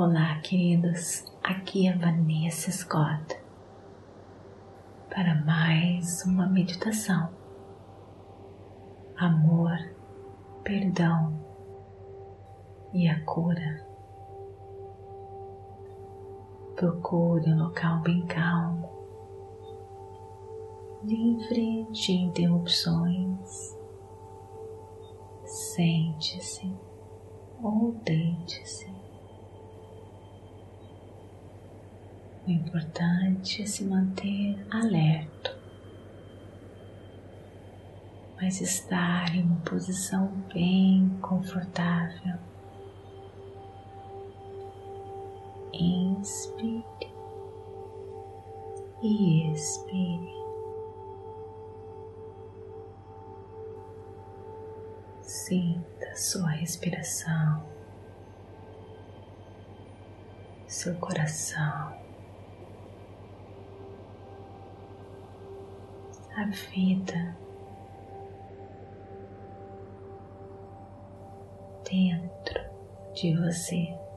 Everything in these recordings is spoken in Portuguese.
Olá, queridos. Aqui é Vanessa Scott para mais uma meditação. Amor, perdão e a cura. Procure um local bem calmo, livre de interrupções. Sente-se ou deite-se. O importante é se manter alerto, mas estar em uma posição bem confortável. Inspire e expire. Sinta sua respiração, seu coração. A vida dentro de você.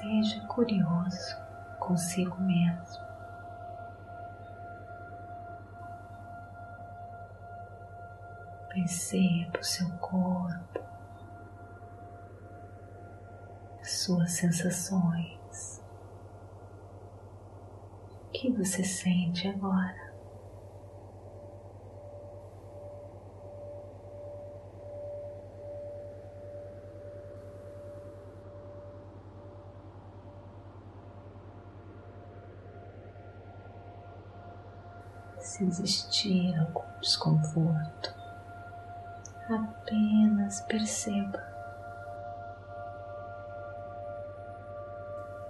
Seja curioso consigo mesmo. Perceba o seu corpo, suas sensações. O que você sente agora? Se existir algum desconforto, apenas perceba.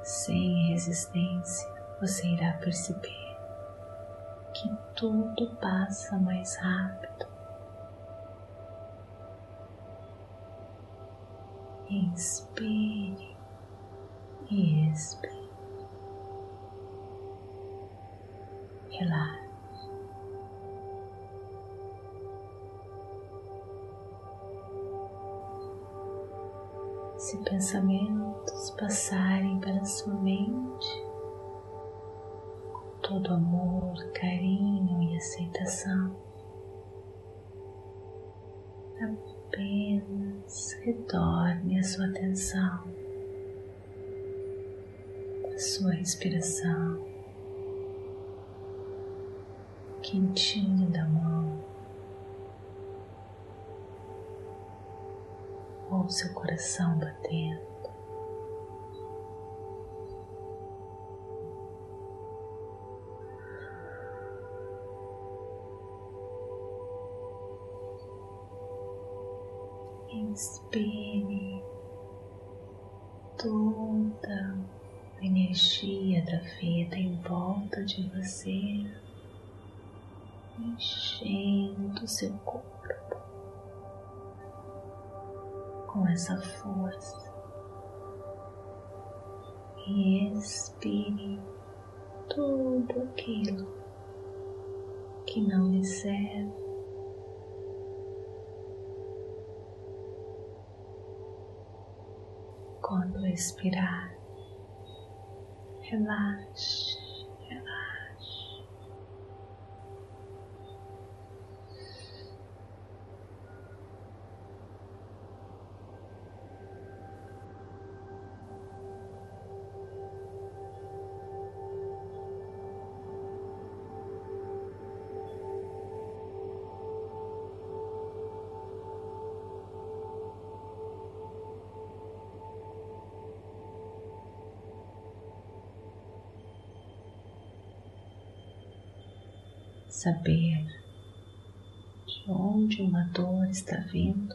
Sem resistência, você irá perceber que tudo passa mais rápido. Inspire e expire. Relaxe. Se pensamentos passarem pela sua mente, com todo amor, carinho e aceitação, apenas retorne a sua atenção para sua respiração quentinha da mão. Ou seu coração batendo. Inspire toda a energia da vida em volta de você, enchendo seu corpo com essa força e expire tudo aquilo que não lhe serve. Quando expirar, relaxe. Saber de onde uma dor está vindo,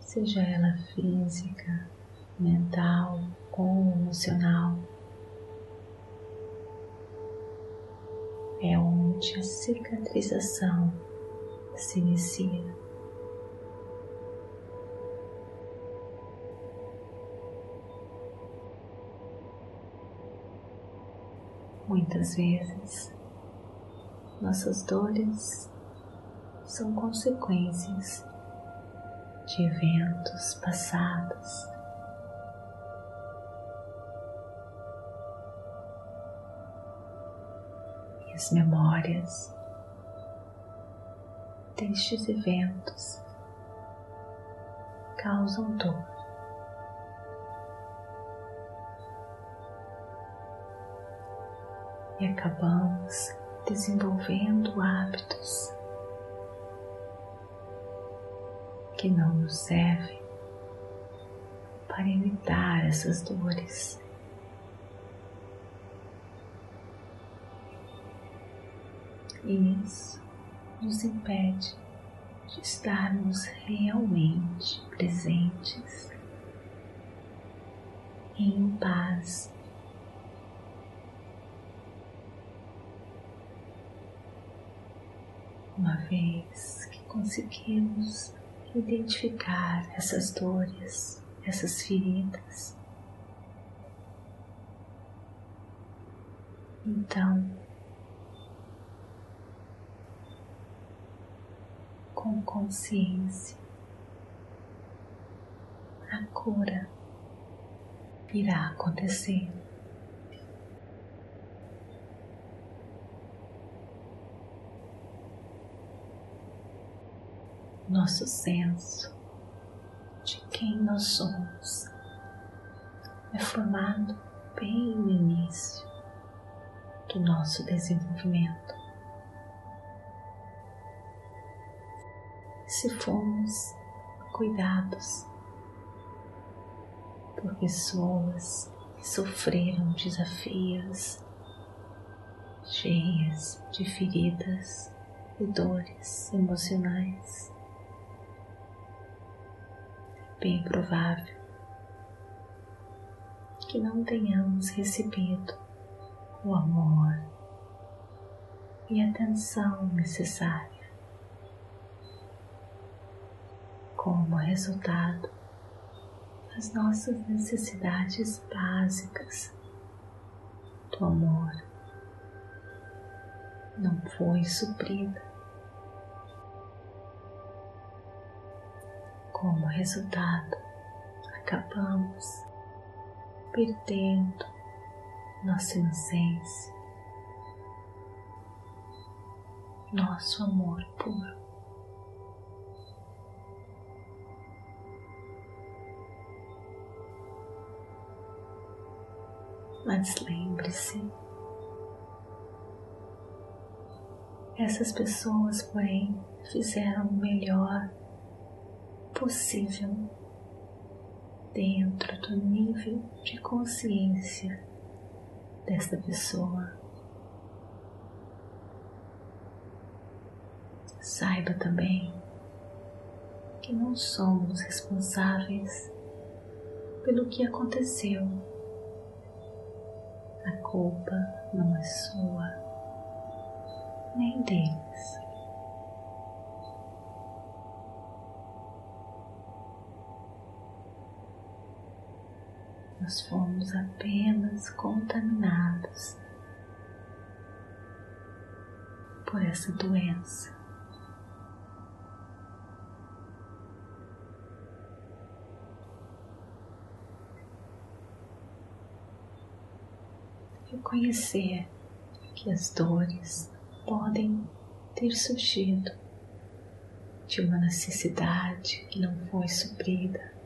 seja ela física, mental ou emocional. É onde a cicatrização se inicia. Muitas vezes, nossas dores são consequências de eventos passados. E as memórias destes eventos causam dor. E acabamos desenvolvendo hábitos que não nos servem para evitar essas dores. E isso nos impede de estarmos realmente presentes em paz. Uma vez que conseguimos identificar essas dores, essas feridas. Então, com consciência, a cura irá acontecer. Nosso senso de quem nós somos é formado bem no início do nosso desenvolvimento. Se formos cuidados por pessoas que sofreram desafios cheias de feridas e dores emocionais, bem provável que não tenhamos recebido o amor e atenção necessária. Como resultado, as nossas necessidades básicas do amor não foi suprida. Como resultado, acabamos perdendo nossa inocência, nosso amor puro. Mas lembre-se, essas pessoas, porém, fizeram o melhor possível dentro do nível de consciência desta pessoa. Saiba também que não somos responsáveis pelo que aconteceu. A culpa não é sua, nem deles. Nós fomos apenas contaminados por essa doença. Reconhecer que as dores podem ter surgido de uma necessidade que não foi suprida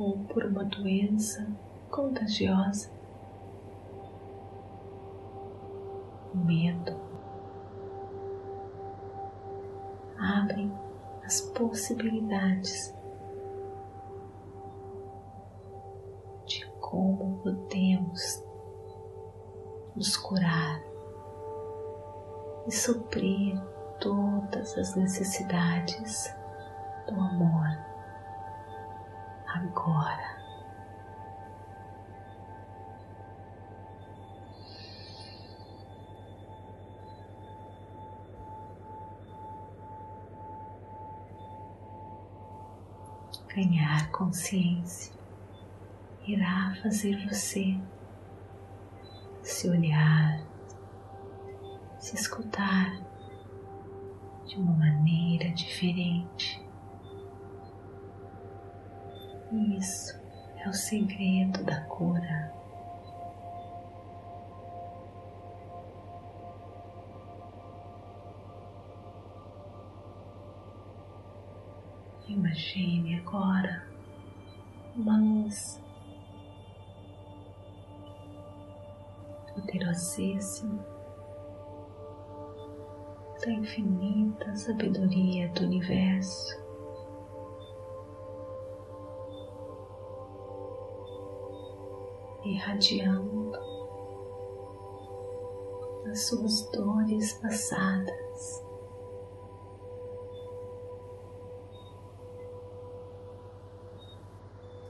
ou por uma doença contagiosa. Medo abre as possibilidades de como podemos nos curar e suprir todas as necessidades do amor Agora, ganhar consciência irá fazer você se olhar, se escutar de uma maneira diferente. Isso é o segredo da cura. Imagine agora uma luz poderosíssima da infinita sabedoria do universo. Irradiando as suas dores passadas.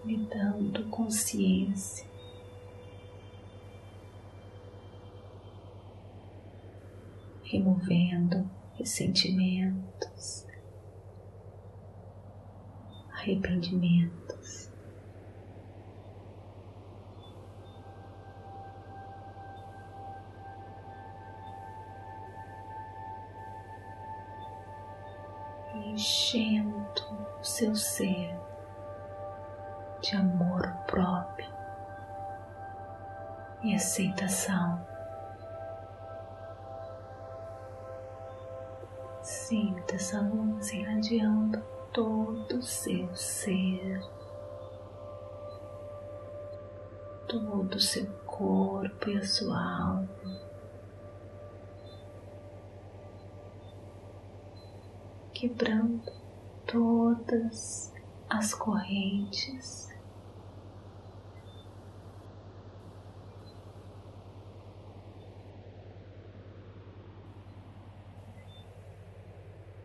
lhe dando consciência removendo ressentimentos, arrependimentos. Seu ser de amor próprio e aceitação. Sinta essa luz irradiando todo o seu ser, todo o seu corpo e a sua alma. Quebrando todas as correntes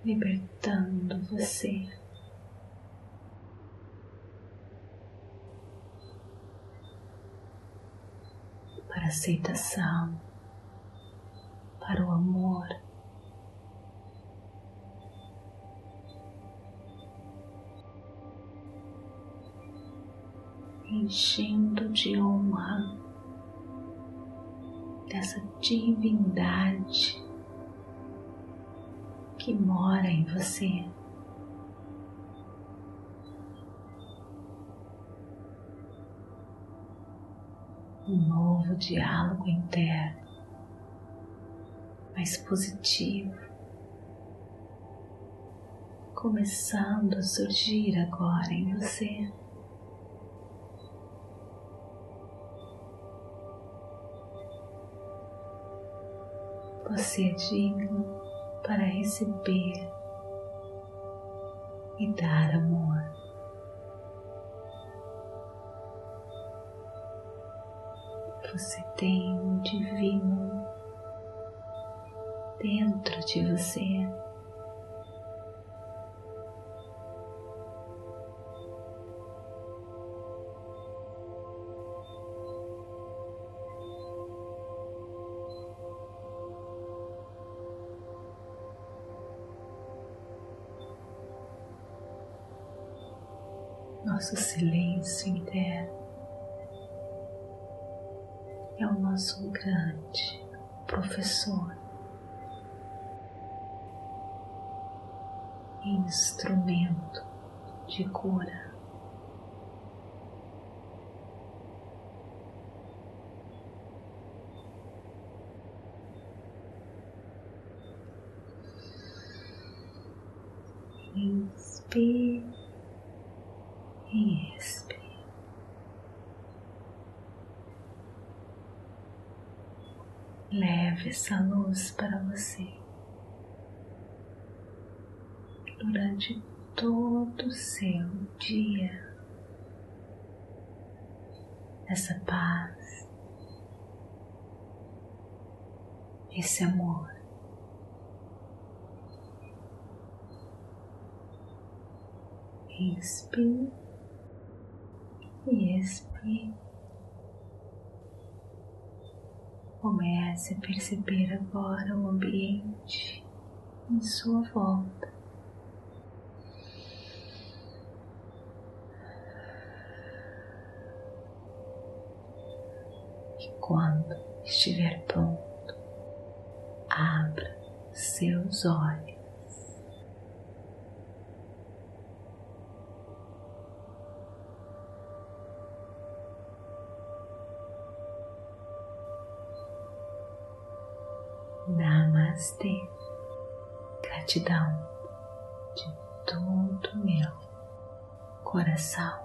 libertando você. Para aceitação, Enchendo de honra dessa divindade que mora em você. Um novo diálogo interno, mais positivo, começando a surgir agora em você. Você é digno para receber e dar amor. Você tem um divino dentro de você. Nosso silêncio interno é o nosso grande professor, instrumento de cura. Inspire e expire. Leve essa luz para você durante todo o seu dia. Essa paz, esse amor. Inspire e expire. Comece a perceber agora o ambiente em sua volta. E quando estiver pronto, abra seus olhos. Namastê. Gratidão de todo meu coração.